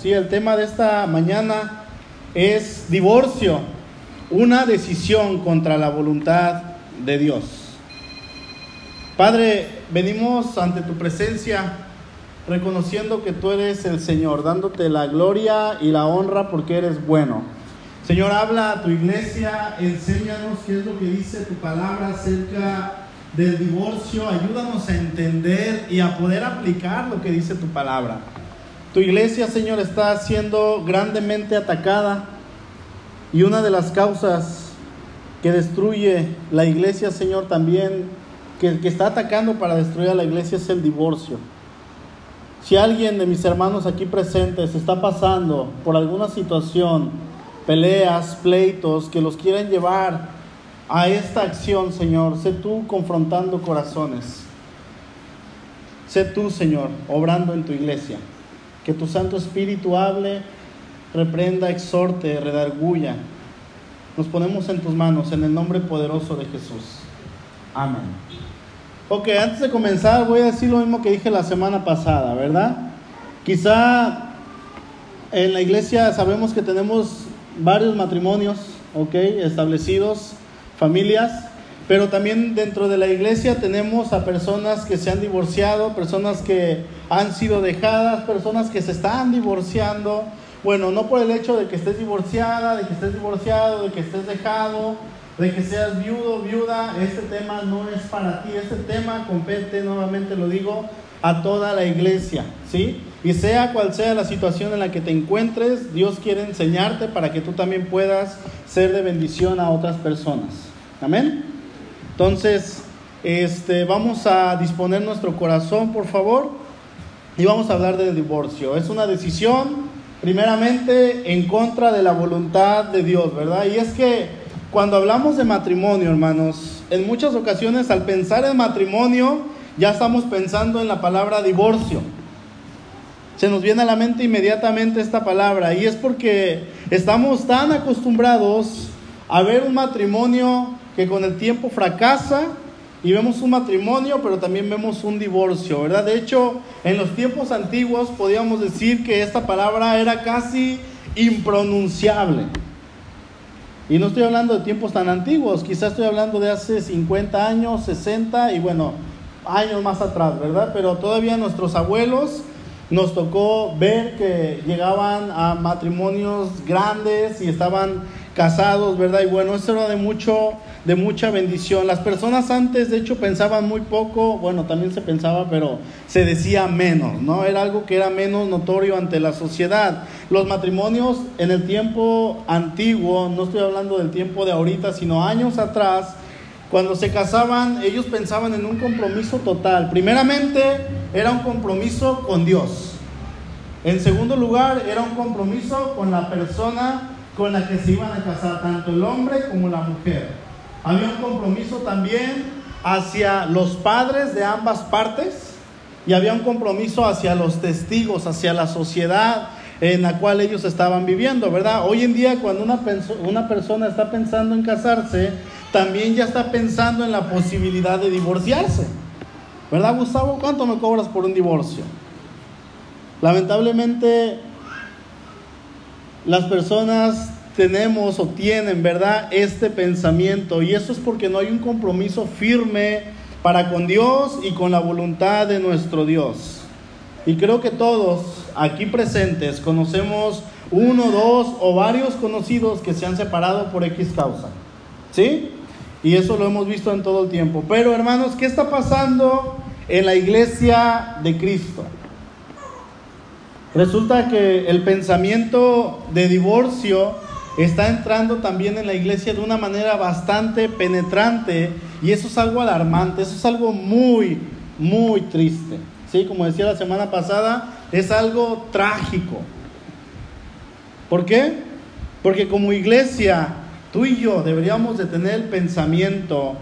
¿sí? El tema de esta mañana es divorcio, una decisión contra la voluntad de Dios. Padre, venimos ante tu presencia reconociendo que tú eres el Señor, dándote la gloria y la honra porque eres bueno. Señor, habla a tu iglesia, enséñanos qué es lo que dice tu palabra acerca del divorcio, ayúdanos a entender y a poder aplicar lo que dice tu palabra. Tu iglesia, Señor, está siendo grandemente atacada y una de las causas que destruye la iglesia, Señor, también, que, está atacando para destruir a la iglesia es el divorcio. Si alguien de mis hermanos aquí presentes está pasando por alguna situación, peleas, pleitos, que los quieren llevar a esta acción, Señor, sé tú confrontando corazones. Sé tú, Señor, obrando en tu iglesia. Que tu Santo Espíritu hable, reprenda, exhorte, redarguya. Nos ponemos en tus manos en el nombre poderoso de Jesús. Amén. Ok, antes de comenzar voy a decir lo mismo que dije la semana pasada, ¿verdad? Quizá en la iglesia sabemos que tenemos varios matrimonios, ok, establecidos, familias, pero también dentro de la iglesia tenemos a personas que se han divorciado, personas que han sido dejadas, personas que se están divorciando. Bueno, no por el hecho de que estés divorciada, de que estés divorciado, de que estés dejado, de que seas viudo, viuda, este tema no es para ti, este tema compete, nuevamente lo digo, a toda la iglesia, ¿sí? Y sea cual sea la situación en la que te encuentres, Dios quiere enseñarte para que tú también puedas ser de bendición a otras personas. Amén. Entonces, este, vamos a disponer nuestro corazón, por favor, y vamos a hablar del divorcio. Es una decisión, primeramente, en contra de la voluntad de Dios, ¿verdad? Y es que cuando hablamos de matrimonio, hermanos, en muchas ocasiones al pensar en matrimonio, ya estamos pensando en la palabra divorcio. Se nos viene a la mente inmediatamente esta palabra y es porque estamos tan acostumbrados a ver un matrimonio que con el tiempo fracasa y vemos un matrimonio, pero también vemos un divorcio, ¿verdad? De hecho, en los tiempos antiguos podíamos decir que esta palabra era casi impronunciable. Y no estoy hablando de tiempos tan antiguos, quizás estoy hablando de hace 50 años, 60 y bueno, años más atrás, ¿verdad? Pero todavía nuestros abuelos nos tocó ver que llegaban a matrimonios grandes y estaban casados, ¿verdad? Y bueno, eso era de mucho de mucha bendición. Las personas antes, de hecho, pensaban muy poco, bueno, también se pensaba, pero se decía menos, ¿no? Era algo que era menos notorio ante la sociedad. Los matrimonios en el tiempo antiguo, no estoy hablando del tiempo de ahorita, sino años atrás, cuando se casaban, ellos pensaban en un compromiso total. Primeramente, era un compromiso con Dios. En segundo lugar, era un compromiso con la persona con la que se iban a casar, tanto el hombre como la mujer. Había un compromiso también hacia los padres de ambas partes y había un compromiso hacia los testigos, hacia la sociedad en la cual ellos estaban viviendo, ¿verdad? Hoy en día cuando una, una persona está pensando en casarse, también ya está pensando en la posibilidad de divorciarse. ¿Verdad, Gustavo? ¿Cuánto me cobras por un divorcio? Lamentablemente, las personas tenemos o tienen, ¿verdad? Este pensamiento. Y eso es porque no hay un compromiso firme para con Dios y con la voluntad de nuestro Dios. Y creo que todos aquí presentes conocemos uno, dos o varios conocidos que se han separado por X causa. ¿Sí? Y eso lo hemos visto en todo el tiempo. Pero hermanos, ¿qué está pasando en la iglesia de Cristo? Resulta que el pensamiento de divorcio está entrando también en la iglesia de una manera bastante penetrante y eso es algo alarmante, eso es algo muy, muy triste. ¿Sí? Como decía la semana pasada, es algo trágico. ¿Por qué? Porque como iglesia Tú y yo deberíamos de tener el pensamiento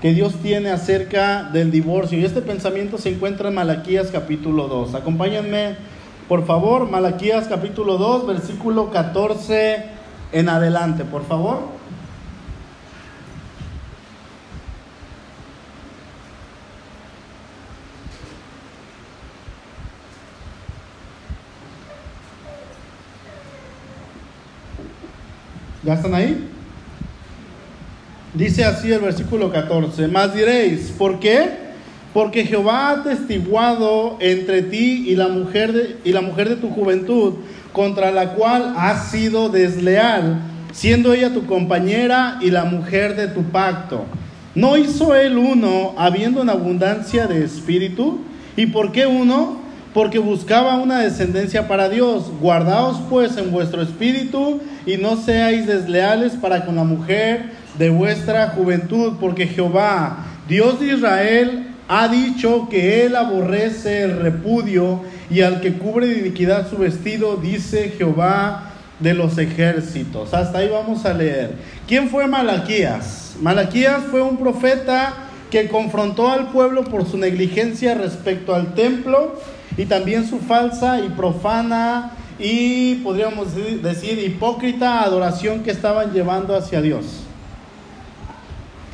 que Dios tiene acerca del divorcio. Y este pensamiento se encuentra en Malaquías capítulo 2. Acompáñenme, por favor, Malaquías capítulo 2, versículo 14 en adelante, por favor. ¿Ya están ahí? Dice así el versículo 14, más diréis, ¿por qué? Porque Jehová ha testiguado entre ti y la mujer de, tu juventud, contra la cual has sido desleal, siendo ella tu compañera y la mujer de tu pacto. ¿No hizo él uno, habiendo una abundancia de espíritu? ¿Y por qué uno? Porque buscaba una descendencia para Dios. Guardaos pues en vuestro espíritu y no seáis desleales para con la mujer de vuestra juventud, porque Jehová, Dios de Israel, ha dicho que él aborrece el repudio y al que cubre de iniquidad su vestido, dice Jehová de los ejércitos. Hasta ahí vamos a leer. ¿Quién fue Malaquías? Malaquías fue un profeta que confrontó al pueblo por su negligencia respecto al templo y también su falsa y profana y podríamos decir hipócrita adoración que estaban llevando hacia Dios.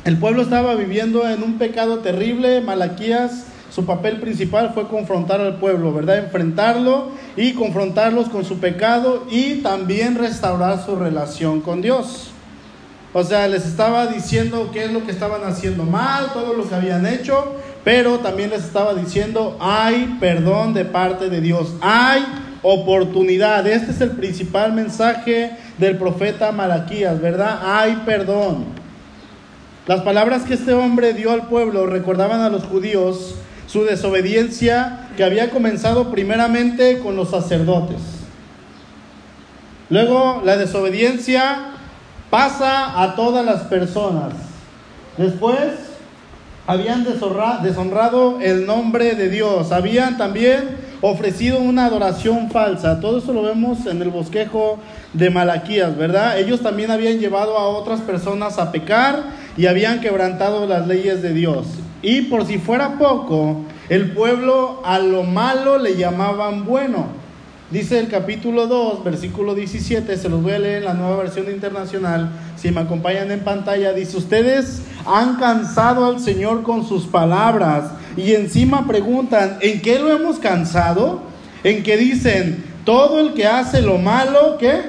El pueblo estaba viviendo en un pecado terrible. Malaquías, su papel principal fue confrontar al pueblo, ¿verdad? Enfrentarlo y confrontarlos con su pecado y también restaurar su relación con Dios. O sea, les estaba diciendo qué es lo que estaban haciendo mal, todo lo que habían hecho, pero también les estaba diciendo, hay perdón de parte de Dios, hay oportunidad. Este es el principal mensaje del profeta Malaquías, ¿verdad? Hay perdón. Las palabras que este hombre dio al pueblo recordaban a los judíos su desobediencia que había comenzado primeramente con los sacerdotes. Luego la desobediencia pasa a todas las personas. Después habían deshonrado el nombre de Dios. Habían también ofrecido una adoración falsa. Todo eso lo vemos en el bosquejo de Malaquías, ¿verdad? Ellos también habían llevado a otras personas a pecar y habían quebrantado las leyes de Dios. Y por si fuera poco, el pueblo a lo malo le llamaban bueno. Dice el capítulo 2, versículo 17, se los voy a leer en la nueva versión internacional, si me acompañan en pantalla, dice, ustedes han cansado al Señor con sus palabras y encima preguntan, ¿en qué lo hemos cansado? En que dicen, todo el que hace lo malo, ¿qué?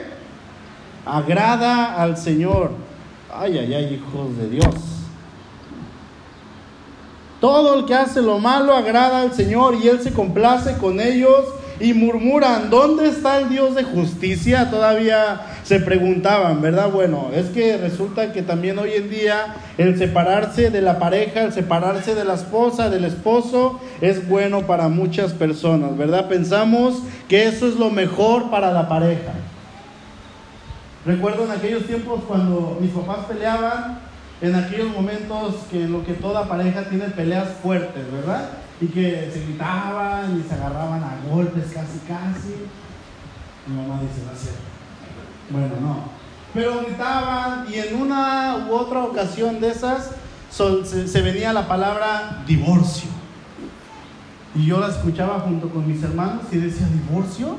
Agrada al Señor. Ay, ay, ay, hijos de Dios. Todo el que hace lo malo agrada al Señor y Él se complace con ellos y murmuran, ¿dónde está el Dios de justicia? Todavía se preguntaban, ¿verdad? Bueno, es que resulta que también hoy en día el separarse de la pareja, el separarse de la esposa, del esposo, es bueno para muchas personas, ¿verdad? Pensamos que eso es lo mejor para la pareja. Recuerdo en aquellos tiempos cuando mis papás peleaban, en aquellos momentos que lo que toda pareja tiene peleas fuertes, ¿verdad? y que se gritaban y se agarraban a golpes casi casi. Mi mamá dice, no es cierto. Bueno, no. Pero gritaban y en una u otra ocasión de esas se, venía la palabra divorcio. Y yo la escuchaba junto con mis hermanos y decía, ¿divorcio?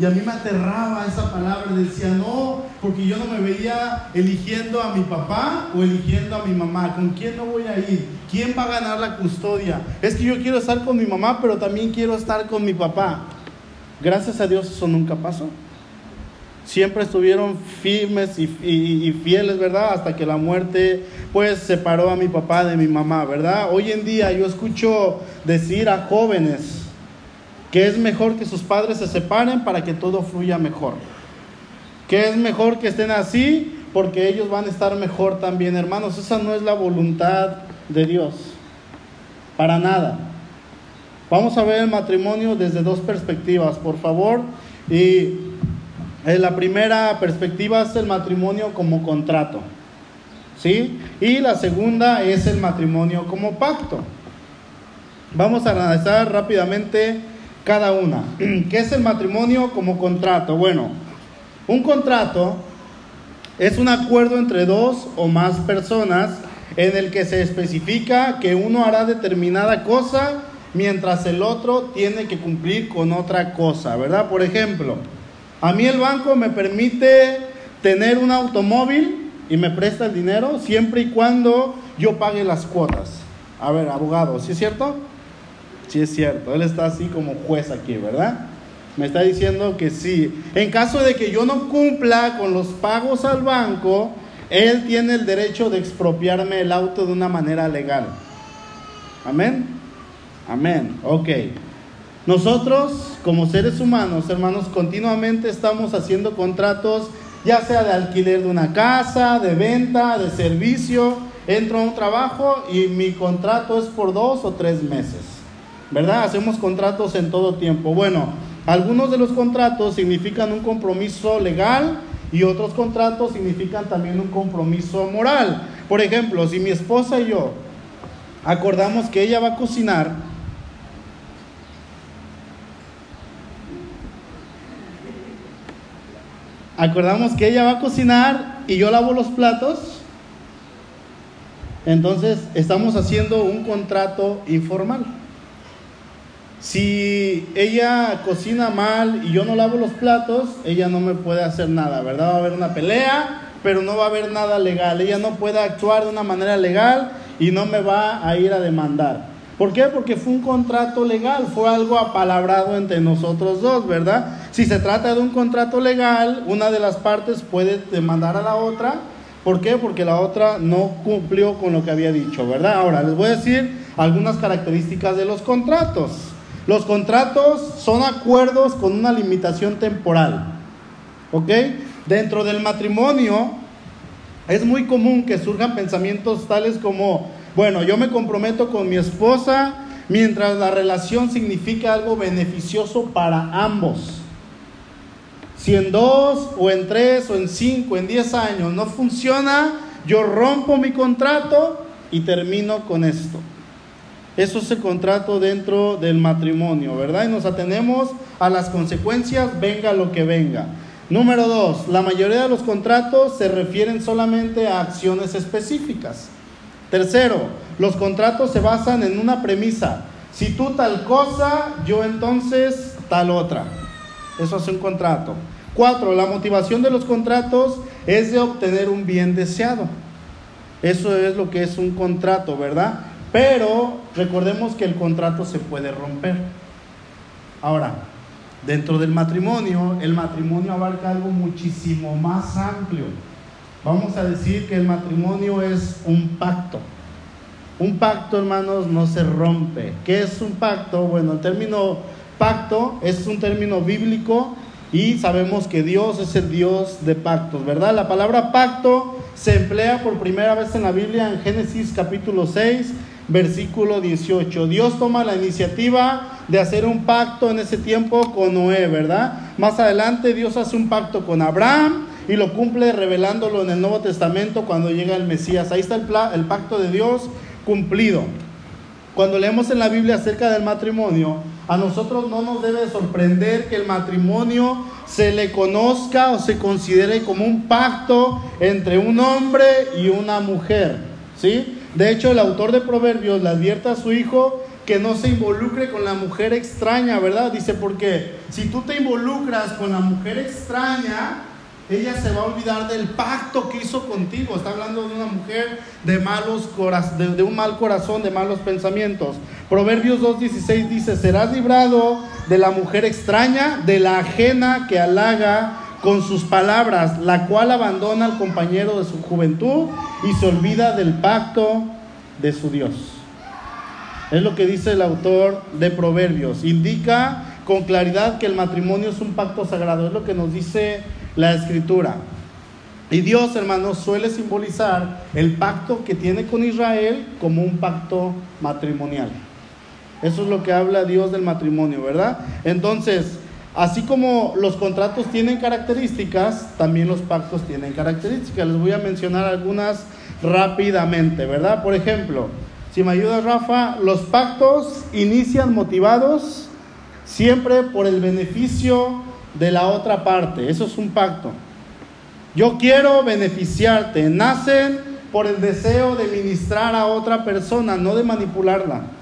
Y a mí me aterraba esa palabra, decía, no, porque yo no me veía eligiendo a mi papá o eligiendo a mi mamá. ¿Con quién no voy a ir? ¿Quién va a ganar la custodia? Es que yo quiero estar con mi mamá, pero también quiero estar con mi papá. Gracias a Dios eso nunca pasó. Siempre estuvieron firmes y, y fieles, ¿verdad? Hasta que la muerte, pues, separó a mi papá de mi mamá, ¿verdad? Hoy en día yo escucho decir a jóvenes, que es mejor que sus padres se separen para que todo fluya mejor. Que es mejor que estén así porque ellos van a estar mejor también, hermanos. Esa no es la voluntad de Dios. Para nada. Vamos a ver el matrimonio desde dos perspectivas, por favor. Y eh, la primera perspectiva es el matrimonio como contrato. ¿Sí? Y la segunda es el matrimonio como pacto. Vamos a analizar rápidamente cada una. ¿Qué es el matrimonio como contrato? Bueno, un contrato es un acuerdo entre dos o más personas en el que se especifica que uno hará determinada cosa mientras el otro tiene que cumplir con otra cosa, ¿verdad? Por ejemplo, a mí el banco me permite tener un automóvil y me presta el dinero siempre y cuando yo pague las cuotas. A ver, abogado, ¿sí es cierto? Sí es cierto, él está así como juez aquí, ¿verdad? Me está diciendo que sí. En caso de que yo no cumpla con los pagos al banco, él tiene el derecho de expropiarme el auto de una manera legal. Amén. Amén. Ok. Nosotros, como seres humanos, hermanos, continuamente estamos haciendo contratos, ya sea de alquiler de una casa, de venta, de servicio. Entro a un trabajo y mi contrato es por dos o tres meses. ¿Verdad? Hacemos contratos en todo tiempo. Bueno, algunos de los contratos significan un compromiso legal y otros contratos significan también un compromiso moral. Por ejemplo, si mi esposa y yo acordamos que ella va a cocinar, acordamos que ella va a cocinar y yo lavo los platos, entonces estamos haciendo un contrato informal. Si ella cocina mal y yo no lavo los platos, ella no me puede hacer nada, ¿verdad? Va a haber una pelea, pero no va a haber nada legal. Ella no puede actuar de una manera legal y no me va a ir a demandar. ¿Por qué? Porque fue un contrato legal, fue algo apalabrado entre nosotros dos, ¿verdad? Si se trata de un contrato legal, una de las partes puede demandar a la otra. ¿Por qué? Porque la otra no cumplió con lo que había dicho, ¿verdad? Ahora, les voy a decir algunas características de los contratos. Los contratos son acuerdos con una limitación temporal. ¿Ok? Dentro del matrimonio es muy común que surjan pensamientos tales como, bueno, yo me comprometo con mi esposa mientras la relación significa algo beneficioso para ambos. Si en dos o en tres o en cinco, en diez años no funciona, yo rompo mi contrato y termino con esto. Eso es el contrato dentro del matrimonio, ¿verdad? Y nos atenemos a las consecuencias, venga lo que venga. Número dos, la mayoría de los contratos se refieren solamente a acciones específicas. Tercero, los contratos se basan en una premisa. Si tú tal cosa, yo entonces tal otra. Eso es un contrato. Cuatro, la motivación de los contratos es de obtener un bien deseado. Eso es lo que es un contrato, ¿verdad? Pero recordemos que el contrato se puede romper. Ahora, dentro del matrimonio, el matrimonio abarca algo muchísimo más amplio. Vamos a decir que el matrimonio es un pacto. Un pacto, hermanos, no se rompe. ¿Qué es un pacto? Bueno, el término pacto es un término bíblico y sabemos que Dios es el Dios de pactos, ¿verdad? La palabra pacto se emplea por primera vez en la Biblia en Génesis capítulo 6 versículo 18. Dios toma la iniciativa de hacer un pacto en ese tiempo con Noé, ¿verdad? Más adelante Dios hace un pacto con Abraham y lo cumple revelándolo en el Nuevo Testamento cuando llega el Mesías. Ahí está el, pacto de Dios cumplido. Cuando leemos en la Biblia acerca del matrimonio, a nosotros no nos debe sorprender que el matrimonio se le conozca o se considere como un pacto entre un hombre y una mujer, ¿sí? De hecho, el autor de Proverbios le advierte a su hijo que no se involucre con la mujer extraña, ¿verdad? Dice, porque si tú te involucras con la mujer extraña, ella se va a olvidar del pacto que hizo contigo. Está hablando de una mujer de malos de, de un mal corazón, de malos pensamientos. Proverbios 2.16 dice, serás librado de la mujer extraña, de la ajena que halaga con sus palabras, la cual abandona al compañero de su juventud y se olvida del pacto de su Dios. Es lo que dice el autor de Proverbios. Indica con claridad que el matrimonio es un pacto sagrado. Es lo que nos dice la escritura. Y Dios, hermanos, suele simbolizar el pacto que tiene con Israel como un pacto matrimonial. Eso es lo que habla Dios del matrimonio, ¿verdad? Entonces, Así como los contratos tienen características, también los pactos tienen características. Les voy a mencionar algunas rápidamente, ¿verdad? Por ejemplo, si me ayudas Rafa, los pactos inician motivados siempre por el beneficio de la otra parte. Eso es un pacto. Yo quiero beneficiarte. Nacen por el deseo de ministrar a otra persona, no de manipularla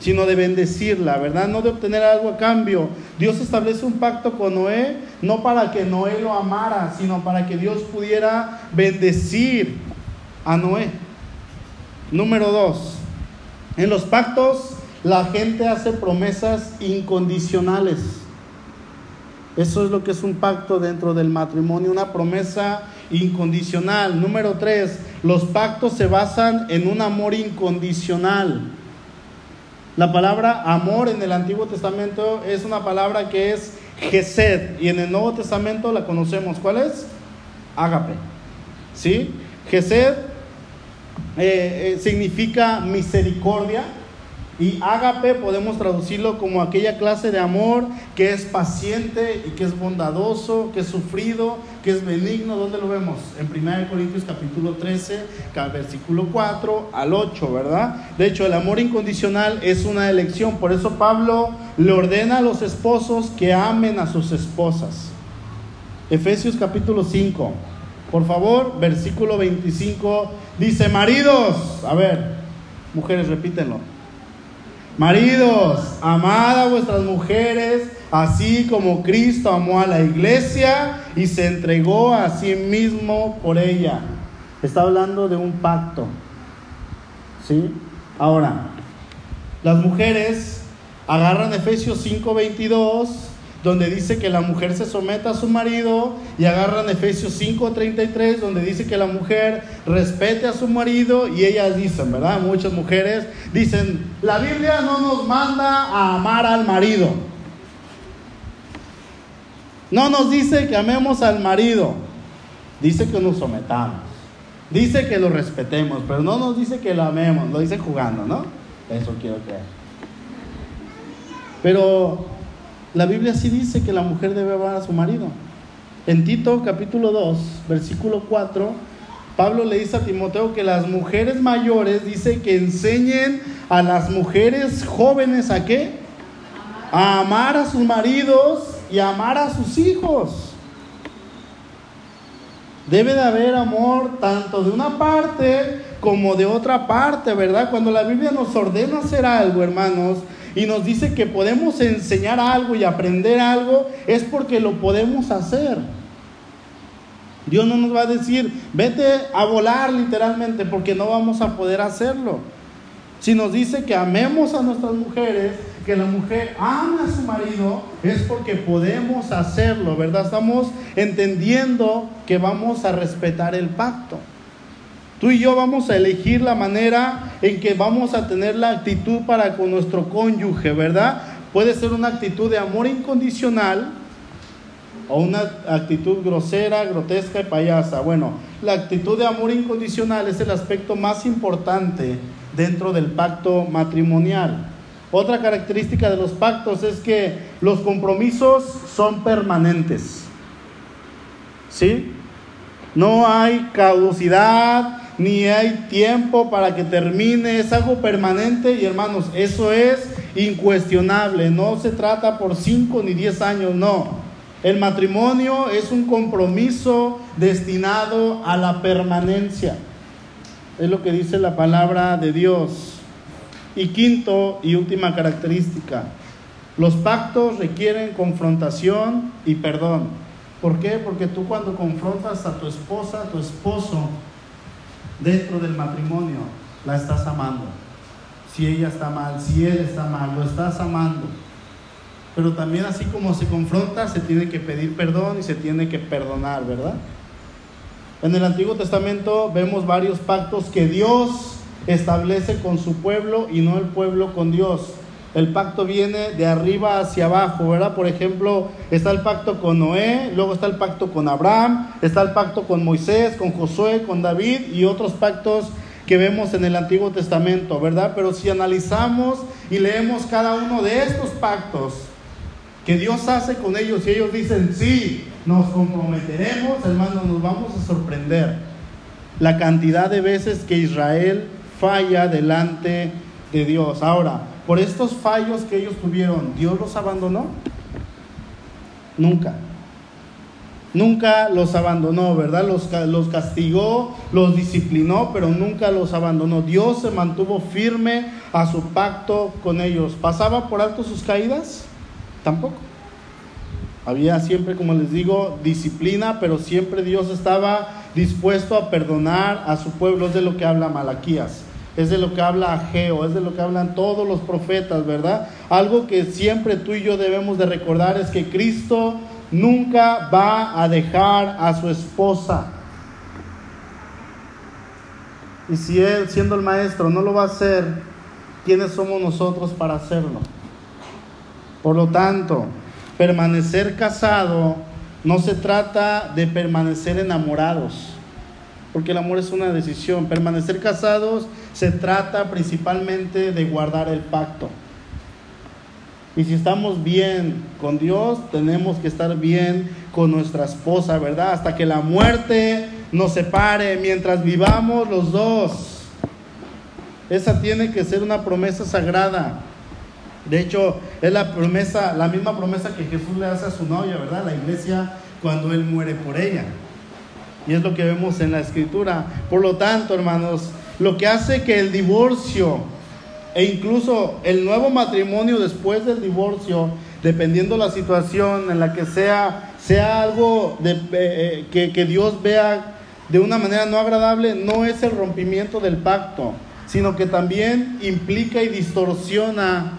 sino de bendecirla, ¿verdad? No de obtener algo a cambio. Dios establece un pacto con Noé, no para que Noé lo amara, sino para que Dios pudiera bendecir a Noé. Número dos, en los pactos la gente hace promesas incondicionales. Eso es lo que es un pacto dentro del matrimonio, una promesa incondicional. Número tres, los pactos se basan en un amor incondicional. La palabra amor en el Antiguo Testamento es una palabra que es Gesed y en el Nuevo Testamento la conocemos. ¿Cuál es? Ágape. ¿Sí? Gesed eh, eh, significa misericordia y ágape podemos traducirlo como aquella clase de amor que es paciente y que es bondadoso, que es sufrido, que es benigno. ¿Dónde lo vemos? En 1 Corintios capítulo 13, versículo 4 al 8, ¿verdad? De hecho, el amor incondicional es una elección. Por eso Pablo le ordena a los esposos que amen a sus esposas. Efesios capítulo 5. Por favor, versículo 25 dice, maridos, a ver, mujeres, repítenlo Maridos, amad a vuestras mujeres, así como Cristo amó a la iglesia y se entregó a sí mismo por ella. Está hablando de un pacto. ¿Sí? Ahora, las mujeres agarran Efesios 5:22 donde dice que la mujer se someta a su marido, y agarran Efesios 5:33, donde dice que la mujer respete a su marido, y ellas dicen, ¿verdad? Muchas mujeres dicen, la Biblia no nos manda a amar al marido. No nos dice que amemos al marido, dice que nos sometamos, dice que lo respetemos, pero no nos dice que lo amemos, lo dice jugando, ¿no? Eso quiero creer. Pero la Biblia sí dice que la mujer debe amar a su marido. En Tito capítulo 2, versículo 4, Pablo le dice a Timoteo que las mujeres mayores dice que enseñen a las mujeres jóvenes a qué? A amar a sus maridos y a amar a sus hijos. Debe de haber amor tanto de una parte como de otra parte, ¿verdad? Cuando la Biblia nos ordena hacer algo, hermanos, y nos dice que podemos enseñar algo y aprender algo, es porque lo podemos hacer. Dios no nos va a decir, vete a volar literalmente, porque no vamos a poder hacerlo. Si nos dice que amemos a nuestras mujeres, que la mujer ama a su marido, es porque podemos hacerlo, ¿verdad? Estamos entendiendo que vamos a respetar el pacto. Tú y yo vamos a elegir la manera en que vamos a tener la actitud para con nuestro cónyuge, ¿verdad? Puede ser una actitud de amor incondicional o una actitud grosera, grotesca y payasa. Bueno, la actitud de amor incondicional es el aspecto más importante dentro del pacto matrimonial. Otra característica de los pactos es que los compromisos son permanentes. ¿Sí? No hay caducidad, ni hay tiempo para que termine, es algo permanente y hermanos, eso es incuestionable, no se trata por 5 ni 10 años, no. El matrimonio es un compromiso destinado a la permanencia. Es lo que dice la palabra de Dios. Y quinto y última característica, los pactos requieren confrontación y perdón. ¿Por qué? Porque tú cuando confrontas a tu esposa, a tu esposo, dentro del matrimonio, la estás amando. Si ella está mal, si él está mal, lo estás amando. Pero también así como se confronta, se tiene que pedir perdón y se tiene que perdonar, ¿verdad? En el Antiguo Testamento vemos varios pactos que Dios establece con su pueblo y no el pueblo con Dios el pacto viene de arriba hacia abajo, ¿verdad? Por ejemplo, está el pacto con Noé, luego está el pacto con Abraham, está el pacto con Moisés, con Josué, con David y otros pactos que vemos en el Antiguo Testamento, ¿verdad? Pero si analizamos y leemos cada uno de estos pactos que Dios hace con ellos y ellos dicen, sí, nos comprometeremos, hermanos, nos vamos a sorprender la cantidad de veces que Israel falla delante de Dios. Ahora, por estos fallos que ellos tuvieron, ¿Dios los abandonó? Nunca. Nunca los abandonó, ¿verdad? Los, los castigó, los disciplinó, pero nunca los abandonó. Dios se mantuvo firme a su pacto con ellos. ¿Pasaba por alto sus caídas? Tampoco. Había siempre, como les digo, disciplina, pero siempre Dios estaba dispuesto a perdonar a su pueblo. Es de lo que habla Malaquías es de lo que habla Ageo, es de lo que hablan todos los profetas, ¿verdad? Algo que siempre tú y yo debemos de recordar es que Cristo nunca va a dejar a su esposa. Y si Él, siendo el maestro, no lo va a hacer, ¿quiénes somos nosotros para hacerlo? Por lo tanto, permanecer casado no se trata de permanecer enamorados, porque el amor es una decisión. Permanecer casados se trata principalmente de guardar el pacto. Y si estamos bien con Dios, tenemos que estar bien con nuestra esposa, ¿verdad? Hasta que la muerte nos separe, mientras vivamos los dos. Esa tiene que ser una promesa sagrada. De hecho, es la promesa, la misma promesa que Jesús le hace a su novia, ¿verdad? La iglesia cuando él muere por ella. Y es lo que vemos en la escritura. Por lo tanto, hermanos, lo que hace que el divorcio e incluso el nuevo matrimonio después del divorcio, dependiendo la situación en la que sea, sea algo de, eh, que, que Dios vea de una manera no agradable, no es el rompimiento del pacto, sino que también implica y distorsiona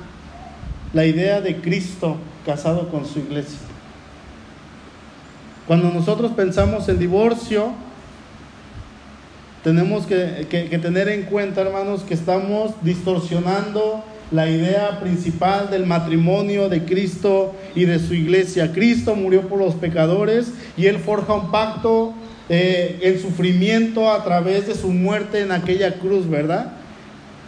la idea de Cristo casado con su iglesia. Cuando nosotros pensamos en divorcio, tenemos que, tener en cuenta, hermanos, que estamos distorsionando la idea principal del matrimonio de Cristo y de su iglesia. Cristo murió por los pecadores y Él forja un pacto eh, en sufrimiento a través de su muerte en aquella cruz, ¿verdad?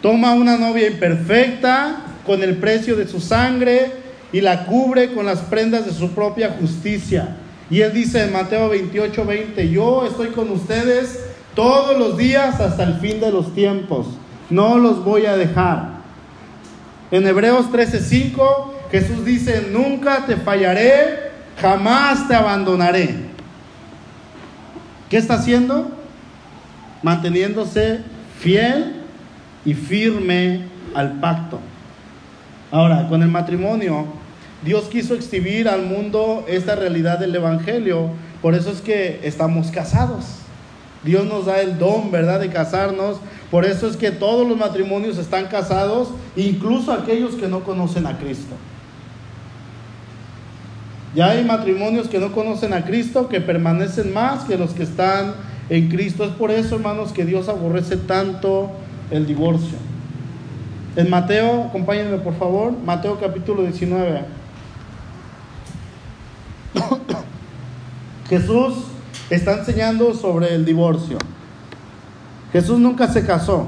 Toma una novia imperfecta con el precio de su sangre y la cubre con las prendas de su propia justicia. Y Él dice en Mateo 28, 20, yo estoy con ustedes todos los días hasta el fin de los tiempos. No los voy a dejar. En Hebreos 13:5 Jesús dice, nunca te fallaré, jamás te abandonaré. ¿Qué está haciendo? Manteniéndose fiel y firme al pacto. Ahora, con el matrimonio, Dios quiso exhibir al mundo esta realidad del Evangelio. Por eso es que estamos casados. Dios nos da el don, ¿verdad?, de casarnos. Por eso es que todos los matrimonios están casados, incluso aquellos que no conocen a Cristo. Ya hay matrimonios que no conocen a Cristo, que permanecen más que los que están en Cristo. Es por eso, hermanos, que Dios aborrece tanto el divorcio. En Mateo, acompáñenme por favor, Mateo capítulo 19. Jesús está enseñando sobre el divorcio. Jesús nunca se casó,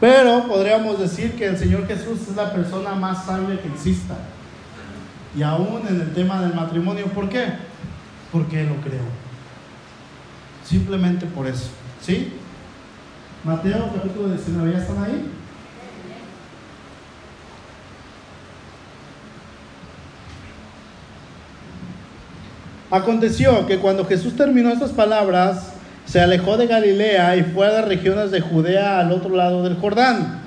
pero podríamos decir que el Señor Jesús es la persona más sabia que exista. Y aún en el tema del matrimonio, ¿por qué? Porque lo creó. Simplemente por eso. ¿Sí? Mateo capítulo 19, ¿ya están ahí? Aconteció que cuando Jesús terminó estas palabras, se alejó de Galilea y fue a las regiones de Judea al otro lado del Jordán.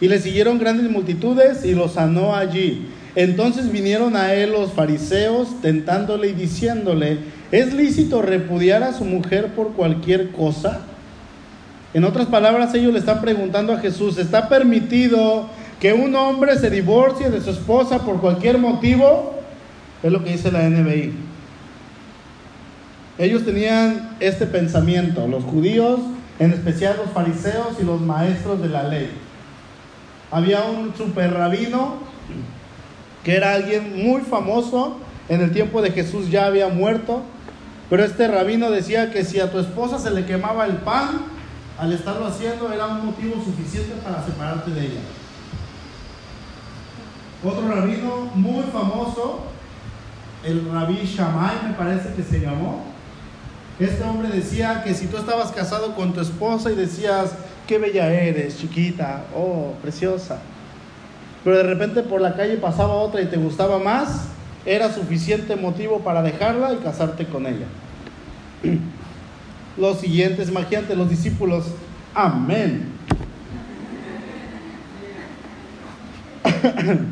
Y le siguieron grandes multitudes y lo sanó allí. Entonces vinieron a él los fariseos tentándole y diciéndole, ¿es lícito repudiar a su mujer por cualquier cosa? En otras palabras, ellos le están preguntando a Jesús, ¿está permitido que un hombre se divorcie de su esposa por cualquier motivo? Es lo que dice la NBI. Ellos tenían este pensamiento, los judíos, en especial los fariseos y los maestros de la ley. Había un super rabino que era alguien muy famoso, en el tiempo de Jesús ya había muerto, pero este rabino decía que si a tu esposa se le quemaba el pan, al estarlo haciendo era un motivo suficiente para separarte de ella. Otro rabino muy famoso, el rabí Shammai me parece que se llamó, este hombre decía que si tú estabas casado con tu esposa y decías, qué bella eres, chiquita, oh, preciosa, pero de repente por la calle pasaba otra y te gustaba más, era suficiente motivo para dejarla y casarte con ella. Los siguientes, imagínate, los discípulos, amén.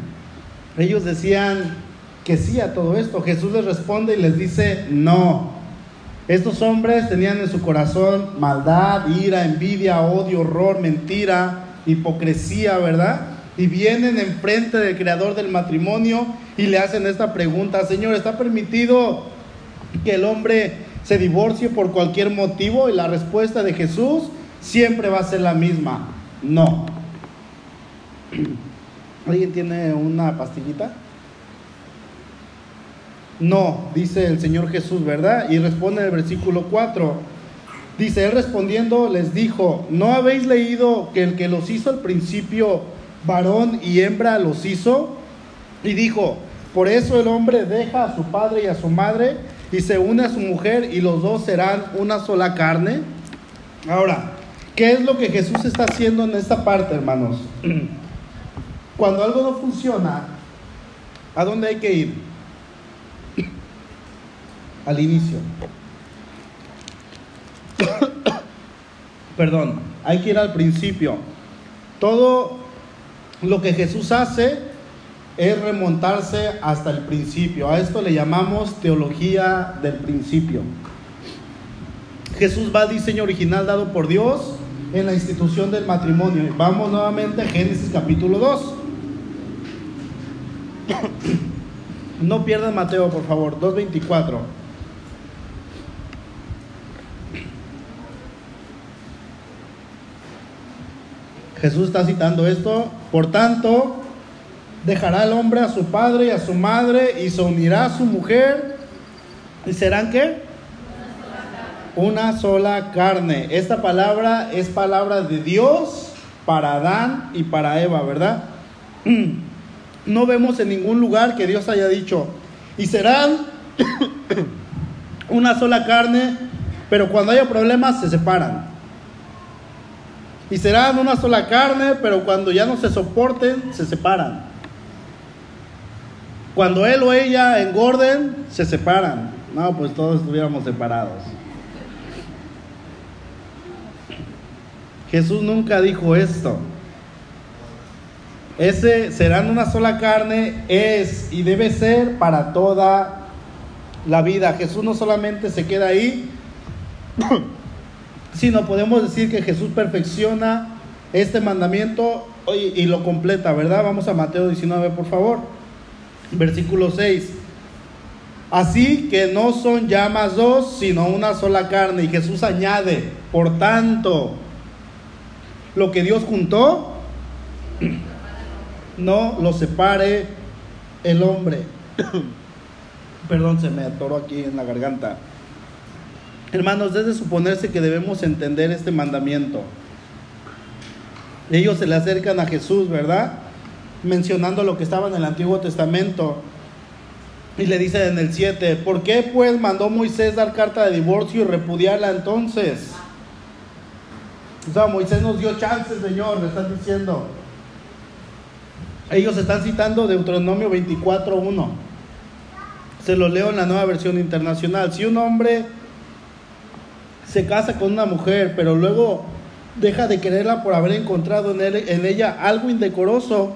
Ellos decían que sí a todo esto. Jesús les responde y les dice, no. Estos hombres tenían en su corazón maldad, ira, envidia, odio, horror, mentira, hipocresía, ¿verdad? y vienen enfrente del creador del matrimonio y le hacen esta pregunta, Señor, ¿está permitido que el hombre se divorcie por cualquier motivo? Y la respuesta de Jesús siempre va a ser la misma, no. ¿Alguien tiene una pastillita? No, dice el Señor Jesús, ¿verdad? Y responde el versículo 4. Dice, él respondiendo les dijo, ¿no habéis leído que el que los hizo al principio, varón y hembra los hizo? Y dijo, por eso el hombre deja a su padre y a su madre y se une a su mujer y los dos serán una sola carne. Ahora, ¿qué es lo que Jesús está haciendo en esta parte, hermanos? Cuando algo no funciona, ¿a dónde hay que ir? Al inicio. Perdón, hay que ir al principio. Todo lo que Jesús hace es remontarse hasta el principio. A esto le llamamos teología del principio. Jesús va al diseño original dado por Dios en la institución del matrimonio. Vamos nuevamente a Génesis capítulo 2. No pierdan Mateo, por favor, 2.24. Jesús está citando esto. Por tanto, dejará el hombre a su padre y a su madre y se unirá a su mujer. ¿Y serán qué? Una sola carne. Esta palabra es palabra de Dios para Adán y para Eva, ¿verdad? No vemos en ningún lugar que Dios haya dicho, y serán una sola carne, pero cuando haya problemas se separan. Y serán una sola carne, pero cuando ya no se soporten, se separan. Cuando él o ella engorden, se separan. No, pues todos estuviéramos separados. Jesús nunca dijo esto. Ese serán una sola carne es y debe ser para toda la vida. Jesús no solamente se queda ahí, sino podemos decir que Jesús perfecciona este mandamiento y, lo completa, ¿verdad? Vamos a Mateo 19, por favor. Versículo 6. Así que no son ya más dos, sino una sola carne. Y Jesús añade, por tanto, lo que Dios juntó, no lo separe el hombre. Perdón, se me atoró aquí en la garganta. Hermanos, desde suponerse que debemos entender este mandamiento. Ellos se le acercan a Jesús, ¿verdad? Mencionando lo que estaba en el Antiguo Testamento. Y le dicen en el 7, ¿por qué pues mandó Moisés dar carta de divorcio y repudiarla entonces? O sea, Moisés nos dio chances, Señor, le están diciendo. Ellos están citando Deuteronomio 24.1. Se lo leo en la nueva versión internacional. Si un hombre se casa con una mujer, pero luego deja de quererla por haber encontrado en, él, en ella algo indecoroso,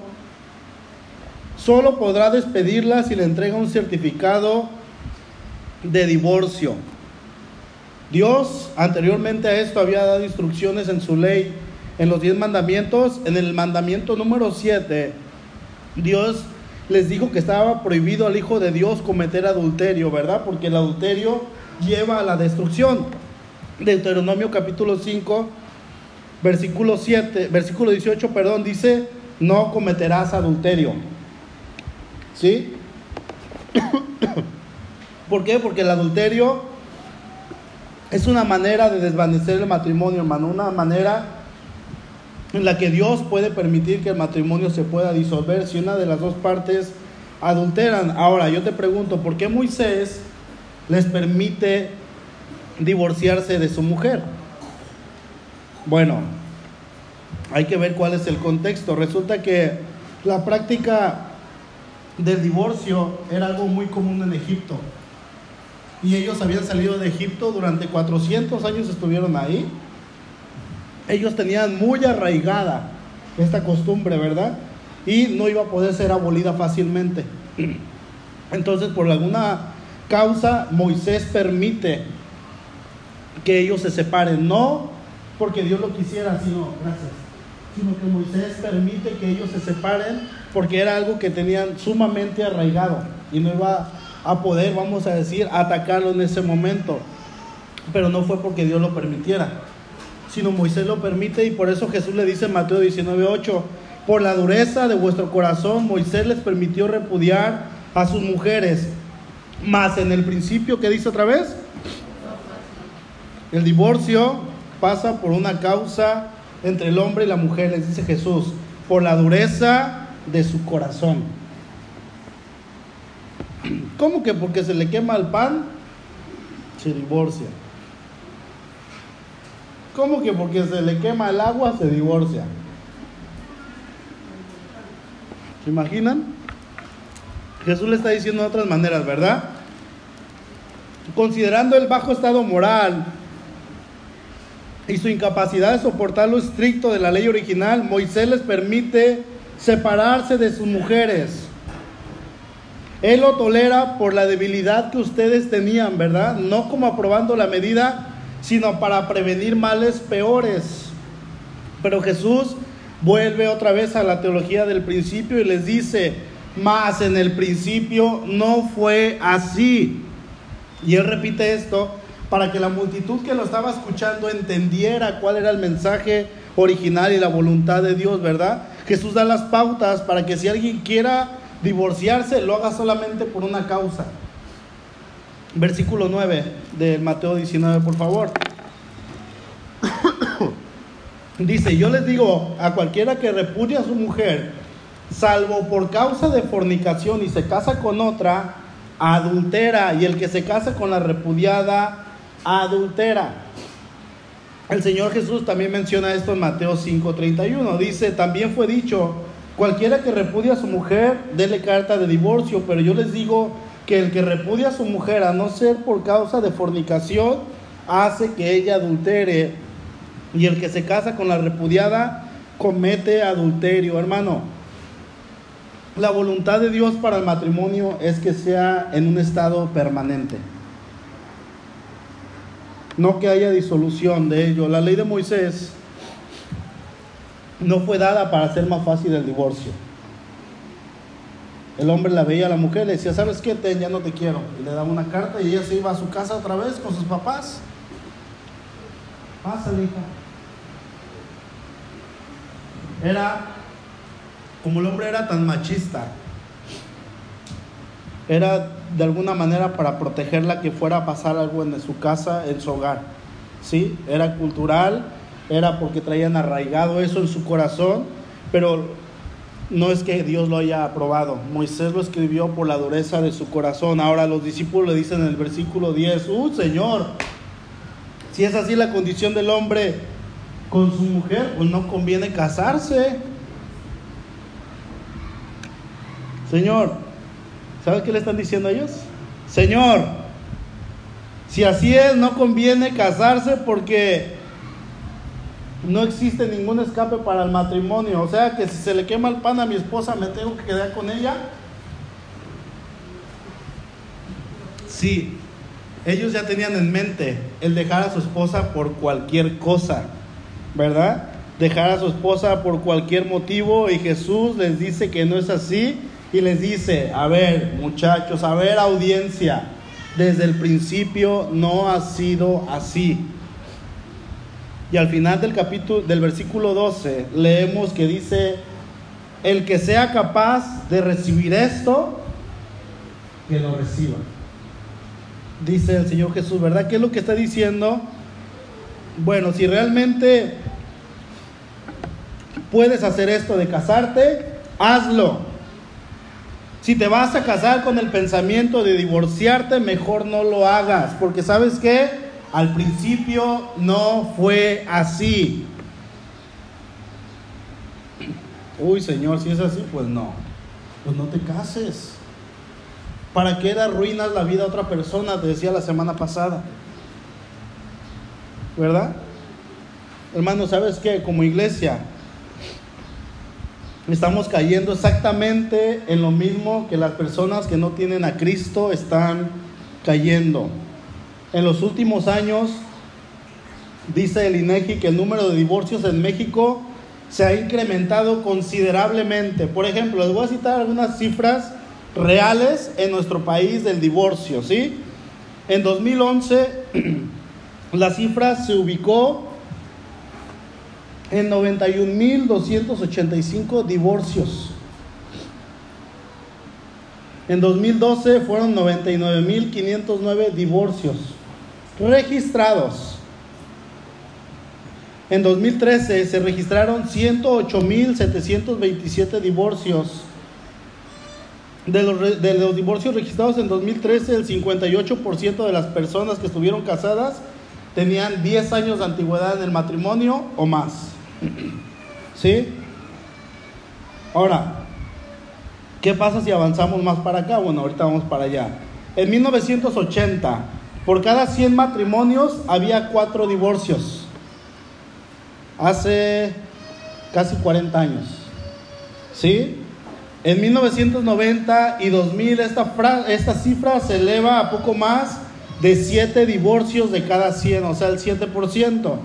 solo podrá despedirla si le entrega un certificado de divorcio. Dios anteriormente a esto había dado instrucciones en su ley, en los diez mandamientos, en el mandamiento número 7, Dios les dijo que estaba prohibido al Hijo de Dios cometer adulterio, ¿verdad? Porque el adulterio lleva a la destrucción. Deuteronomio capítulo 5, versículo 7, versículo 18, perdón, dice, no cometerás adulterio. ¿Sí? ¿Por qué? Porque el adulterio es una manera de desvanecer el matrimonio, hermano, una manera en la que Dios puede permitir que el matrimonio se pueda disolver si una de las dos partes adulteran. Ahora, yo te pregunto, ¿por qué Moisés les permite divorciarse de su mujer? Bueno, hay que ver cuál es el contexto. Resulta que la práctica del divorcio era algo muy común en Egipto. Y ellos habían salido de Egipto durante 400 años, estuvieron ahí ellos tenían muy arraigada esta costumbre, ¿verdad? Y no iba a poder ser abolida fácilmente. Entonces, por alguna causa, Moisés permite que ellos se separen, no porque Dios lo quisiera, sino, gracias, sino que Moisés permite que ellos se separen porque era algo que tenían sumamente arraigado y no iba a poder, vamos a decir, atacarlo en ese momento. Pero no fue porque Dios lo permitiera, sino Moisés lo permite y por eso Jesús le dice en Mateo 19:8, por la dureza de vuestro corazón Moisés les permitió repudiar a sus mujeres, más en el principio, ¿qué dice otra vez? El divorcio pasa por una causa entre el hombre y la mujer, les dice Jesús, por la dureza de su corazón. ¿Cómo que porque se le quema el pan, se divorcia? ¿Cómo que porque se le quema el agua, se divorcia? ¿Se imaginan? Jesús le está diciendo de otras maneras, ¿verdad? Considerando el bajo estado moral y su incapacidad de soportar lo estricto de la ley original, Moisés les permite separarse de sus mujeres. Él lo tolera por la debilidad que ustedes tenían, ¿verdad? No como aprobando la medida, sino para prevenir males peores. Pero Jesús vuelve otra vez a la teología del principio y les dice, más en el principio no fue así. Y él repite esto para que la multitud que lo estaba escuchando entendiera cuál era el mensaje original y la voluntad de Dios, ¿verdad? Jesús da las pautas para que si alguien quiera divorciarse, lo haga solamente por una causa. Versículo 9 de Mateo 19, por favor. Dice, yo les digo a cualquiera que repudia a su mujer, salvo por causa de fornicación y se casa con otra, adultera, y el que se casa con la repudiada, adultera. El Señor Jesús también menciona esto en Mateo 5:31. Dice, también fue dicho, cualquiera que repudia a su mujer, dele carta de divorcio, pero yo les digo que el que repudia a su mujer, a no ser por causa de fornicación, hace que ella adultere. Y el que se casa con la repudiada, comete adulterio, hermano. La voluntad de Dios para el matrimonio es que sea en un estado permanente no que haya disolución de ello. La ley de Moisés no fue dada para hacer más fácil el divorcio. El hombre la veía a la mujer, le decía, ¿sabes qué? Ten, ya no te quiero. Y le daba una carta y ella se iba a su casa otra vez con sus papás. Pásale, hija. Era, como el hombre era tan machista, era de alguna manera para protegerla que fuera a pasar algo en su casa, en su hogar. ¿Sí? Era cultural, era porque traían arraigado eso en su corazón, pero no es que Dios lo haya aprobado. Moisés lo escribió por la dureza de su corazón. Ahora los discípulos le dicen en el versículo 10, ¡Uh, Señor! Si es así la condición del hombre con su mujer, pues no conviene casarse. Señor, ¿Sabes qué le están diciendo ellos? Señor, si así es, no conviene casarse porque no existe ningún escape para el matrimonio. O sea que si se le quema el pan a mi esposa, me tengo que quedar con ella. Sí, ellos ya tenían en mente el dejar a su esposa por cualquier cosa, ¿verdad? Dejar a su esposa por cualquier motivo y Jesús les dice que no es así y les dice, a ver muchachos, a ver audiencia, desde el principio no ha sido así. Y al final del capítulo, del versículo 12, leemos que dice, el que sea capaz de recibir esto, que lo reciba. Dice el Señor Jesús, ¿verdad? ¿Qué es lo que está diciendo? Bueno, si realmente puedes hacer esto de casarte, hazlo. Si te vas a casar con el pensamiento de divorciarte, mejor no lo hagas, porque sabes que al principio no fue así. Uy, Señor, si es así, pues no. Pues no te cases. ¿Para qué arruinas la vida a otra persona? Te decía la semana pasada. ¿Verdad? Hermano, ¿sabes qué? Como iglesia, estamos cayendo exactamente en lo mismo que las personas que no tienen a Cristo están cayendo. En los últimos años, dice el INEGI que el número de divorcios en México se ha incrementado considerablemente. Por ejemplo, les voy a citar algunas cifras reales en nuestro país del divorcio, ¿sí? En 2011 la cifra se ubicó en 91.285 divorcios. En 2012 fueron 99.509 divorcios registrados. En 2013 se registraron 108.727 divorcios. De los, de los, divorcios registrados en 2013, el 58% de las personas que estuvieron casadas tenían 10 años de antigüedad en el matrimonio o más. ¿Sí? Ahora, ¿qué pasa si avanzamos más para acá? Bueno, ahorita vamos para allá. En 1980, por cada 100 matrimonios había 4 divorcios. Hace casi 40 años. ¿Sí? En 1990 y 2000 esta, cifra se eleva a poco más de 7 divorcios de cada 100, o sea, el 7%.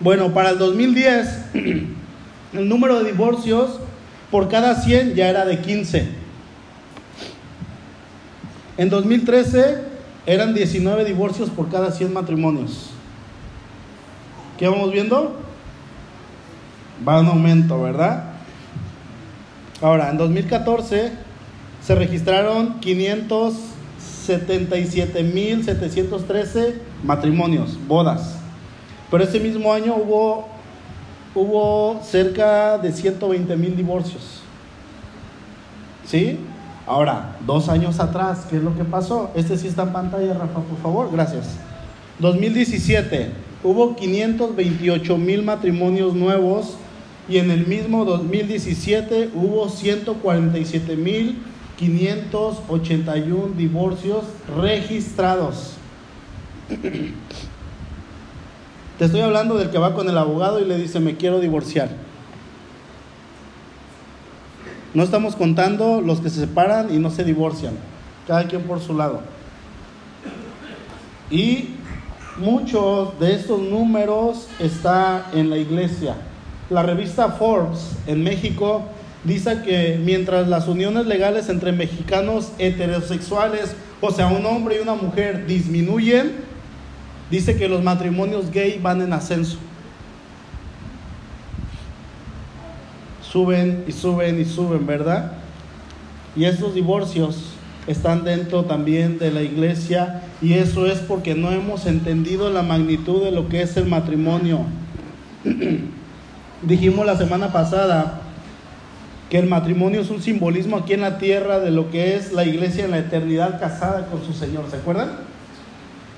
Bueno, para el 2010, el número de divorcios por cada 100 ya era de 15. En 2013 eran 19 divorcios por cada 100 matrimonios. ¿Qué vamos viendo? Va en aumento, ¿verdad? Ahora, en 2014 se registraron 577.713 matrimonios, bodas. Pero ese mismo año hubo, hubo cerca de 120 mil divorcios. ¿Sí? Ahora, dos años atrás, ¿qué es lo que pasó? Este sí está en pantalla, Rafa, por favor, gracias. 2017, hubo 528 mil matrimonios nuevos y en el mismo 2017 hubo 147 mil 581 divorcios registrados. Te estoy hablando del que va con el abogado y le dice, me quiero divorciar. No estamos contando los que se separan y no se divorcian, cada quien por su lado. Y muchos de estos números está en la iglesia. La revista Forbes en México dice que mientras las uniones legales entre mexicanos heterosexuales, o sea, un hombre y una mujer, disminuyen, dice que los matrimonios gay van en ascenso. Suben y suben y suben, ¿verdad? Y estos divorcios están dentro también de la iglesia y eso es porque no hemos entendido la magnitud de lo que es el matrimonio. Dijimos la semana pasada que el matrimonio es un simbolismo aquí en la tierra de lo que es la iglesia en la eternidad casada con su Señor, ¿se acuerdan?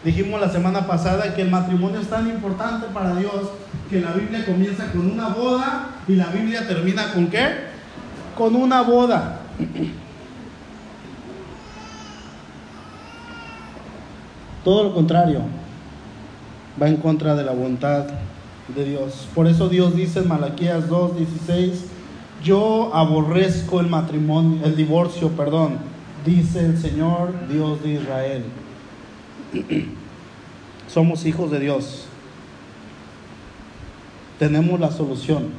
Dijimos la semana pasada que el matrimonio es tan importante para Dios que la Biblia comienza con una boda y la Biblia termina con qué? Con una boda. Todo lo contrario, va en contra de la voluntad de Dios. Por eso Dios dice en Malaquías 2:16, yo aborrezco el matrimonio, el divorcio, perdón, dice el Señor Dios de Israel. Somos hijos de Dios. Tenemos la solución.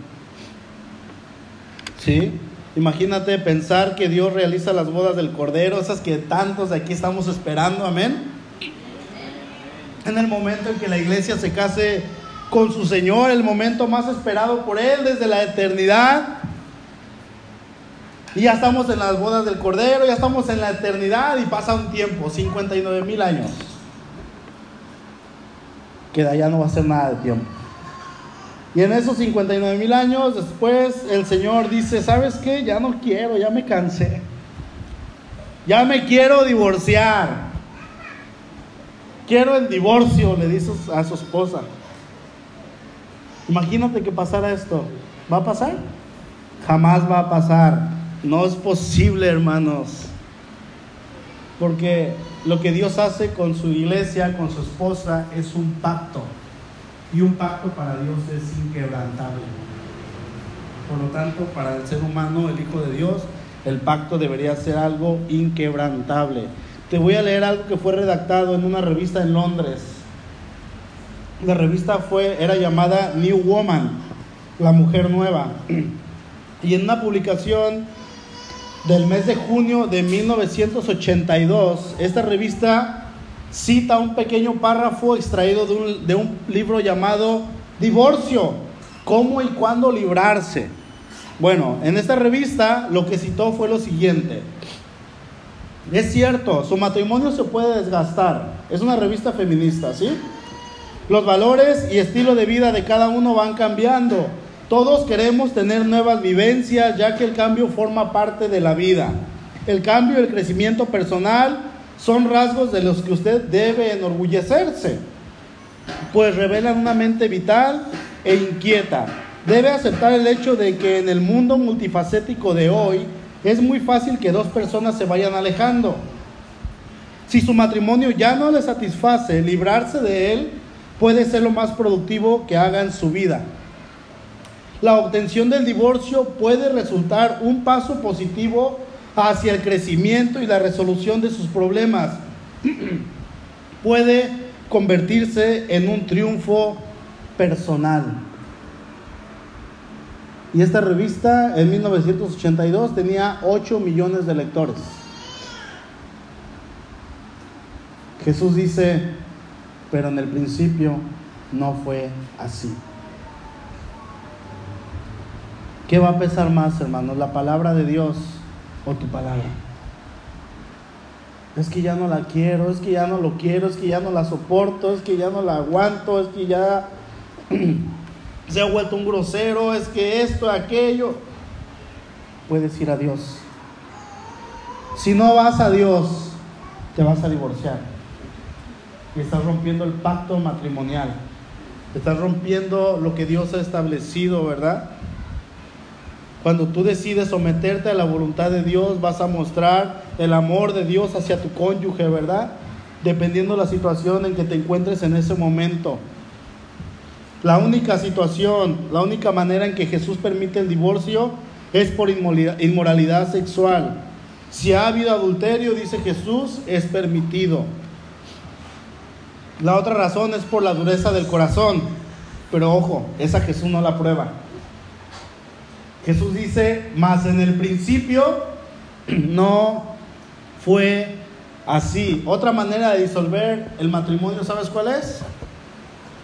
¿Sí? Imagínate pensar que Dios realiza las bodas del Cordero, esas que tantos de aquí estamos esperando, amén. En el momento en que la iglesia se case con su Señor, el momento más esperado por Él desde la eternidad. Y ya estamos en las bodas del Cordero, ya estamos en la eternidad y pasa un tiempo, 59 mil años que de allá no va a ser nada de tiempo. Y en esos 59 mil años después el Señor dice, ¿sabes qué? Ya no quiero, ya me cansé. Ya me quiero divorciar. Quiero el divorcio, le dice a su esposa. Imagínate que pasara esto. ¿Va a pasar? Jamás va a pasar. No es posible, hermanos. Porque lo que Dios hace con su iglesia, con su esposa, es un pacto. Y un pacto para Dios es inquebrantable. Por lo tanto, para el ser humano, el Hijo de Dios, el pacto debería ser algo inquebrantable. Te voy a leer algo que fue redactado en una revista en Londres. La revista fue, era llamada New Woman. La Mujer Nueva. Y en una publicación del mes de junio de 1982, esta revista cita un pequeño párrafo extraído de un, libro llamado Divorcio, cómo y cuándo librarse. Bueno, en esta revista lo que citó fue lo siguiente. Es cierto, su matrimonio se puede desgastar. Es una revista feminista, ¿sí? Los valores y estilo de vida de cada uno van cambiando. Todos queremos tener nuevas vivencias, ya que el cambio forma parte de la vida. El cambio y el crecimiento personal son rasgos de los que usted debe enorgullecerse, pues revelan una mente vital e inquieta. Debe aceptar el hecho de que en el mundo multifacético de hoy es muy fácil que dos personas se vayan alejando. Si su matrimonio ya no le satisface, librarse de él puede ser lo más productivo que haga en su vida. La obtención del divorcio puede resultar un paso positivo hacia el crecimiento y la resolución de sus problemas. puede convertirse en un triunfo personal. Y esta revista en 1982 tenía 8 millones de lectores. Jesús dice, pero en el principio no fue así. ¿Qué va a pesar más, hermanos? ¿La palabra de Dios o tu palabra? Es que ya no la quiero, es que ya no lo quiero, es que ya no la soporto, es que ya no la aguanto, es que ya se ha vuelto un grosero, es que esto, aquello. Puedes ir a Dios. Si no vas a Dios, te vas a divorciar. Y estás rompiendo el pacto matrimonial. Estás rompiendo lo que Dios ha establecido, ¿verdad? Cuando tú decides someterte a la voluntad de Dios, vas a mostrar el amor de Dios hacia tu cónyuge, ¿verdad? Dependiendo de la situación en que te encuentres en ese momento. La única situación, la única manera en que Jesús permite el divorcio es por inmoralidad sexual. Si ha habido adulterio, dice Jesús, es permitido. La otra razón es por la dureza del corazón. Pero ojo, esa Jesús no la prueba. Jesús dice, más en el principio no fue así. Otra manera de disolver el matrimonio, ¿sabes cuál es?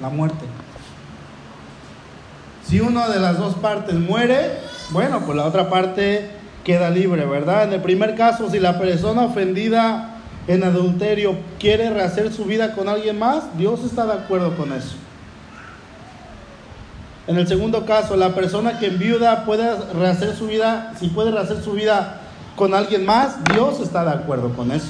La muerte. Si una de las dos partes muere, bueno, pues la otra parte queda libre, ¿verdad? En el primer caso, si la persona ofendida en adulterio quiere rehacer su vida con alguien más, Dios está de acuerdo con eso. En el segundo caso, la persona que enviuda puede rehacer su vida, si puede rehacer su vida con alguien más, Dios está de acuerdo con eso.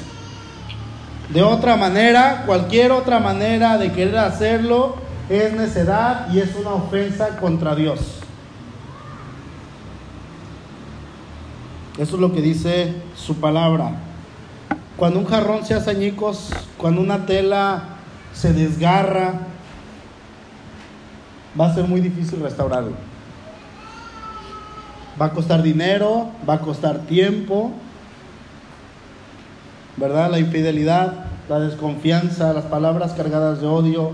De otra manera, cualquier otra manera de querer hacerlo es necedad y es una ofensa contra Dios. Eso es lo que dice su palabra. Cuando un jarrón se hace añicos, cuando una tela se desgarra, va a ser muy difícil restaurarlo. Va a costar dinero, va a costar tiempo, ¿verdad? La infidelidad, la desconfianza, las palabras cargadas de odio,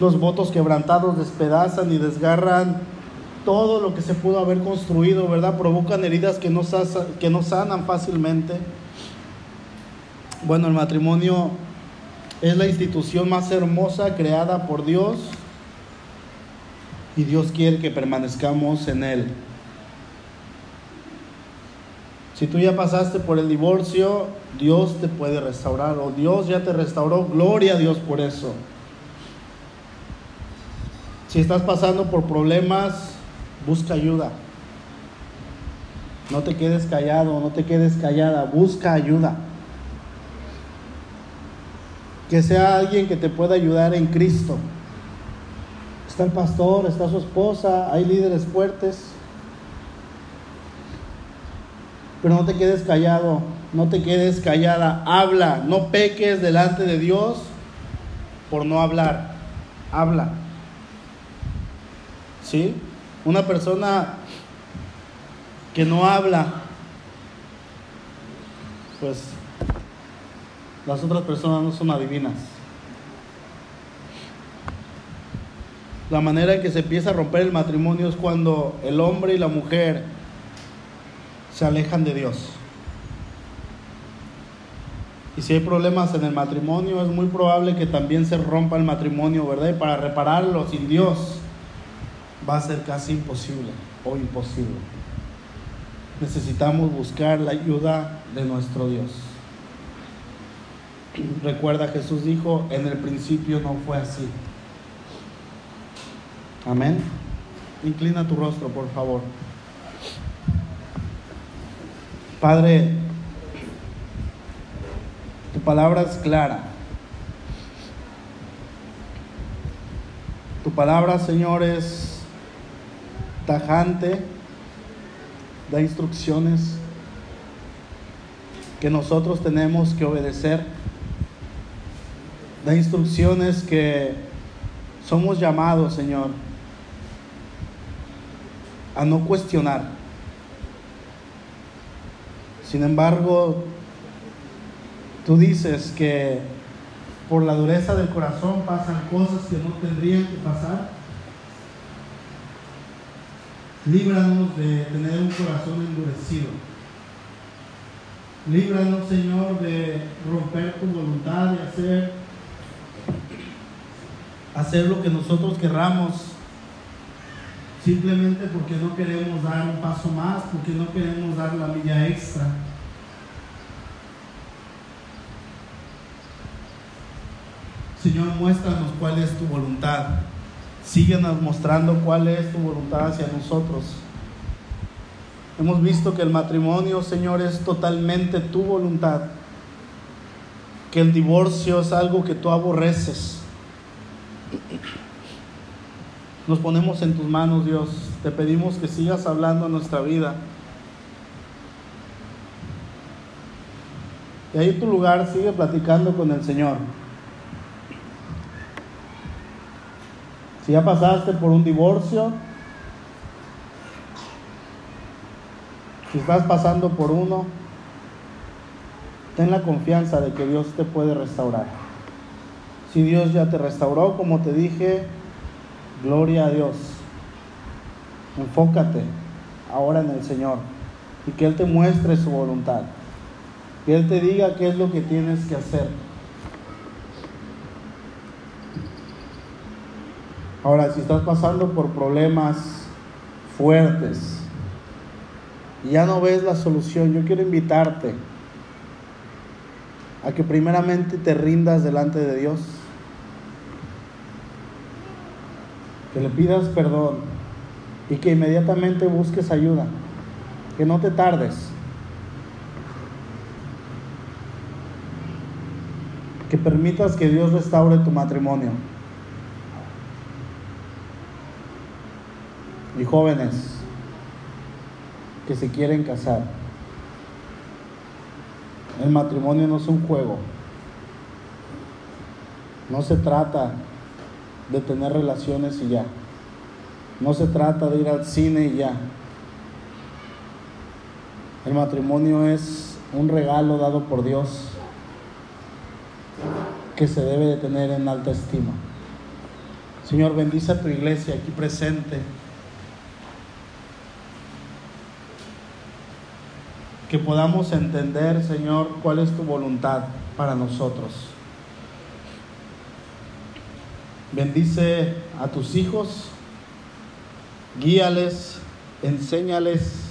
los votos quebrantados despedazan y desgarran todo lo que se pudo haber construido, ¿verdad? Provocan heridas que no, que no sanan fácilmente. Bueno, el matrimonio es la institución más hermosa creada por Dios y Dios quiere que permanezcamos en Él. Si tú ya pasaste por el divorcio, Dios te puede restaurar o Dios ya te restauró. Gloria a Dios por eso. Si estás pasando por problemas, busca ayuda. No te quedes callado, no te quedes callada, busca ayuda. Que sea alguien que te pueda ayudar en Cristo. Está el pastor, está su esposa, hay líderes fuertes. Pero no te quedes callado, no te quedes callada, habla, no peques delante de Dios por no hablar, habla. ¿Sí? Una persona que no habla, pues las otras personas no son adivinas. La manera en que se empieza a romper el matrimonio es cuando el hombre y la mujer se alejan de Dios. Y si hay problemas en el matrimonio, es muy probable que también se rompa el matrimonio, ¿verdad? Y para repararlo sin Dios va a ser casi imposible o imposible. Necesitamos buscar la ayuda de nuestro Dios. Recuerda, Jesús dijo, en el principio no fue así. Amén. Inclina tu rostro, por favor. Padre, tu palabra es clara. Tu palabra, Señor, es tajante, da instrucciones que nosotros tenemos que obedecer, da instrucciones que somos llamados, Señor, a no cuestionar. Sin embargo, tú dices que por la dureza del corazón pasan cosas que no tendrían que pasar. Líbranos de tener un corazón endurecido. Líbranos, Señor, de romper tu voluntad, de hacer, hacer lo que nosotros querramos, simplemente porque no queremos dar un paso más, porque no queremos dar la milla extra. Señor, muéstranos cuál es tu voluntad. Síguenos mostrando cuál es tu voluntad hacia nosotros. Hemos visto que el matrimonio, Señor, es totalmente tu voluntad. Que el divorcio es algo que tú aborreces. Nos ponemos en tus manos, Dios. Te pedimos que sigas hablando a nuestra vida. Y ahí tu lugar sigue platicando con el Señor. Si ya pasaste por un divorcio, si estás pasando por uno, ten la confianza de que Dios te puede restaurar. Si Dios ya te restauró, como te dije, gloria a Dios. Enfócate ahora en el Señor y que Él te muestre su voluntad. Que Él te diga qué es lo que tienes que hacer. Ahora, si estás pasando por problemas fuertes y ya no ves la solución, yo quiero invitarte a que primeramente te rindas delante de Dios, que le pidas perdón y que inmediatamente busques ayuda, que no te tardes, que permitas que Dios restaure tu matrimonio. y jóvenes que se quieren casar. El matrimonio no es un juego. No se trata de tener relaciones y ya. No se trata de ir al cine y ya. El matrimonio es un regalo dado por Dios que se debe de tener en alta estima. Señor, bendice a tu iglesia aquí presente. que podamos entender, Señor, cuál es tu voluntad para nosotros. Bendice a tus hijos, guíales, enséñales,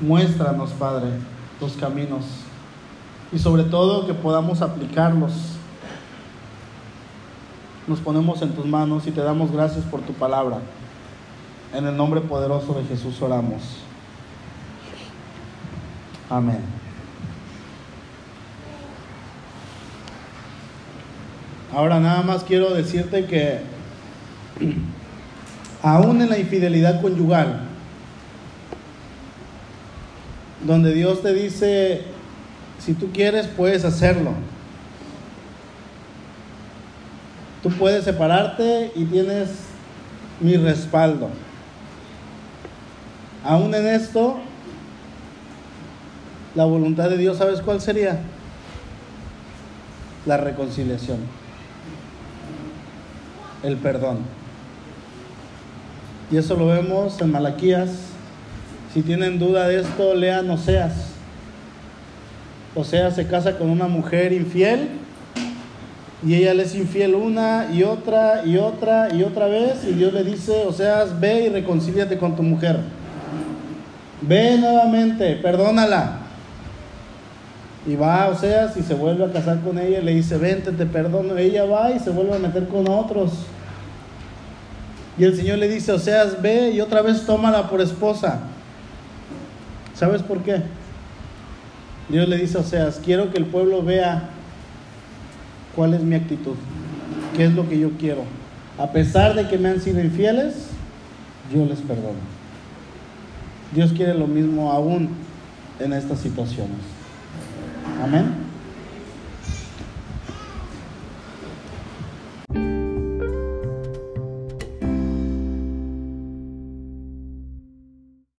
muéstranos, Padre, tus caminos y sobre todo que podamos aplicarlos. Nos ponemos en tus manos y te damos gracias por tu palabra. En el nombre poderoso de Jesús oramos. Amén. Ahora nada más quiero decirte que aún en la infidelidad conyugal, donde Dios te dice, si tú quieres, puedes hacerlo. Tú puedes separarte y tienes mi respaldo. Aún en esto, la voluntad de Dios, ¿sabes cuál sería? La reconciliación, el perdón. Y eso lo vemos en Malaquías. Si tienen duda de esto, lean Oseas. Oseas se casa con una mujer infiel y ella le es infiel una y otra y otra y otra vez y Dios le dice, Oseas, ve y reconcíliate con tu mujer. Ve nuevamente, perdónala. Y va Oseas y se vuelve a casar con ella le dice, vente, te perdono. Ella va y se vuelve a meter con otros. Y el Señor le dice, Oseas, ve y otra vez tómala por esposa. ¿Sabes por qué? Dios le dice a Oseas, quiero que el pueblo vea cuál es mi actitud, qué es lo que yo quiero. A pesar de que me han sido infieles, yo les perdono. Dios quiere lo mismo aún en estas situaciones. Amén.